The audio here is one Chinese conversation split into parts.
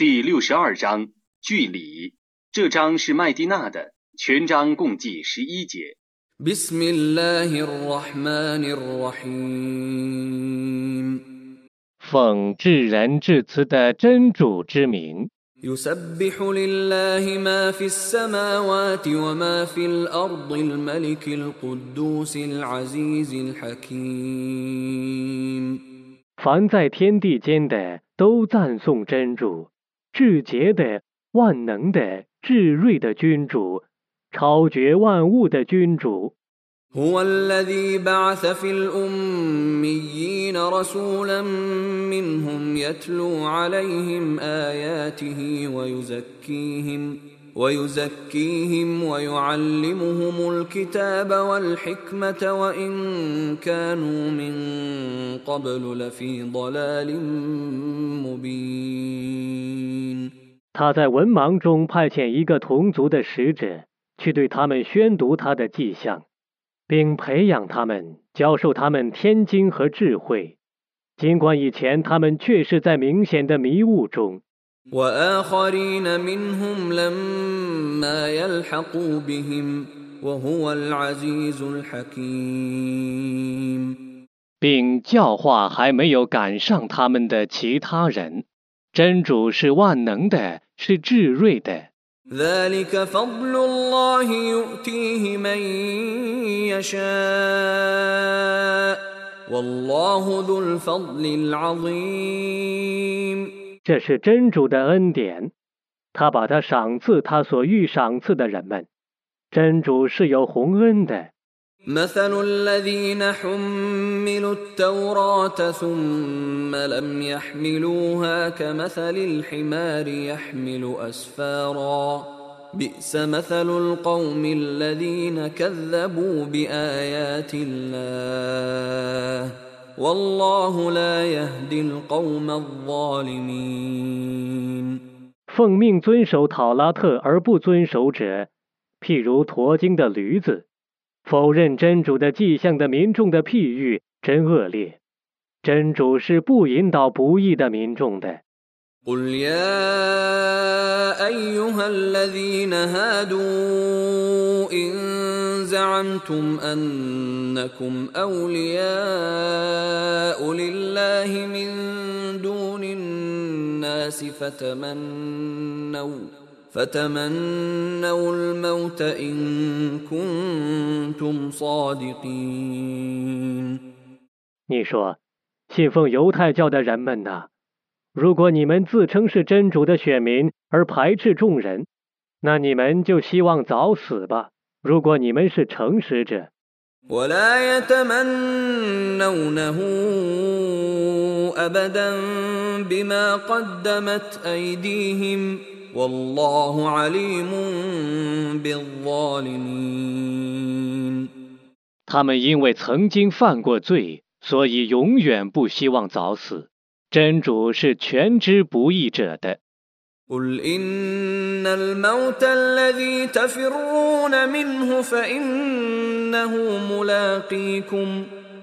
第六十二章据理。这章是麦地那的，全章共计十一节。奉至仁至慈的真主之名。凡在天地间的，都赞颂真主，至洁的、万能的、至睿的君主，超绝万物的君主。هو الذي بعث في الأميين رسولا منهم يتلو عليهم آياته ويزكيهم ويزكيهم ويعلمهم الكتاب والحكمة وإن كانوا من قبل لفي ضلال مبين 他在文盲中派遣一个同族的使者，去对他们宣读他的迹象。并培养他们，教授他们天经和智慧，尽管以前他们确实在明显的迷雾中。 并教化还没有赶上他们的其他人。真主是万能的，是智睿的。ذلك فضل الله يؤتيه من يشاء والله ذو الفضل العظيم 这是真主的恩典，他把他赏赐他所欲赏赐的人们。真主是有宏恩的。مثل الذين حملوا التوراة ثم لم يحملوها كمثل الحمار يحمل أسفارا بئس مثل القوم الذين كذبوا بآيات الله 奉命遵守塔拉特而不遵守者，譬如驮经的驴子，否认真主的迹象的民众的譬喻真恶劣。真主是不引导不义的民众的。قل يا أيها الذين هادوا إن زعمتم أنكم أولياء لله من دون الناس فتمنوا فتمنوا الموت إن كنتم صادقين 你说，信奉犹太教的人们呐， 如果你们自称是真主的选民而排斥众人，那你们就希望早死吧。如果你们是诚实者。ولا يتمنونه أبدا بما قدمت أيديهم 他们因为曾经犯过罪，所以永远不希望早死。 真主是全知不义者的。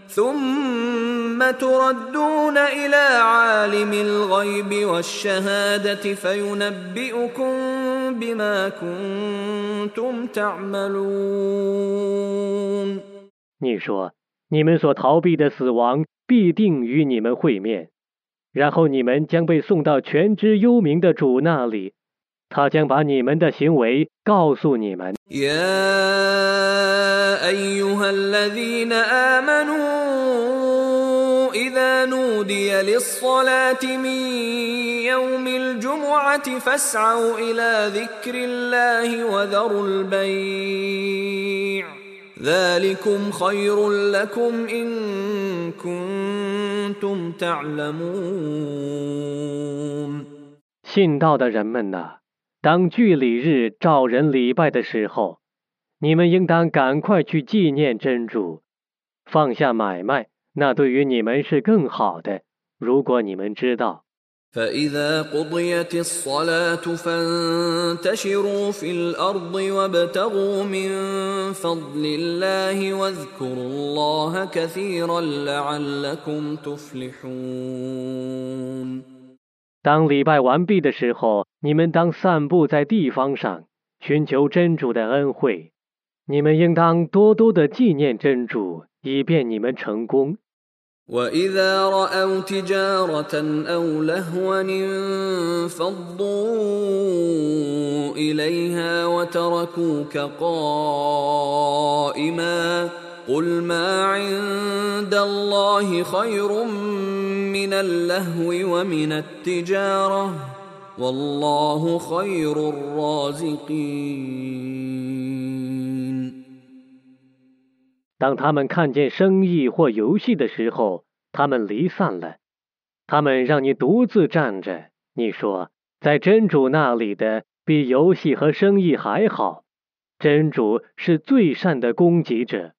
ثم تردون إلى عالم الغيب والشهادة فينبئكم بما كنتم تعملون 你说，你们所逃避的死亡必定与你们会面， 然后你们将被送到全知幽冥的主那里，他将把你们的行为告诉你们。يا أيها الذين آمنوا إذا نودي للصلاة من يوم الجمعة فاسعوا إلى ذكر الله وذروا البيع ذلكم خير لكم إن كنتم تعلمون 信道的人们呐！当聚礼日召人礼拜的时候，你们应当赶快去纪念真主，放下买卖，那对于你们是更好的。如果你们知道。 当礼拜完毕的时候，你们当散步在地方上，寻求真主的恩惠。你们应当多多的纪念真主，以便你们成功。وإذا رأوا تجارة أو لهوا انفضوا إليها وتركوك قائما قل ما عند الله خير من اللهو ومن التجارة والله خير الرازقين 当他们看见生意或游戏的时候，他们离散了。他们让你独自站着，你说，在真主那里的比游戏和生意还好。真主是最善的供给者。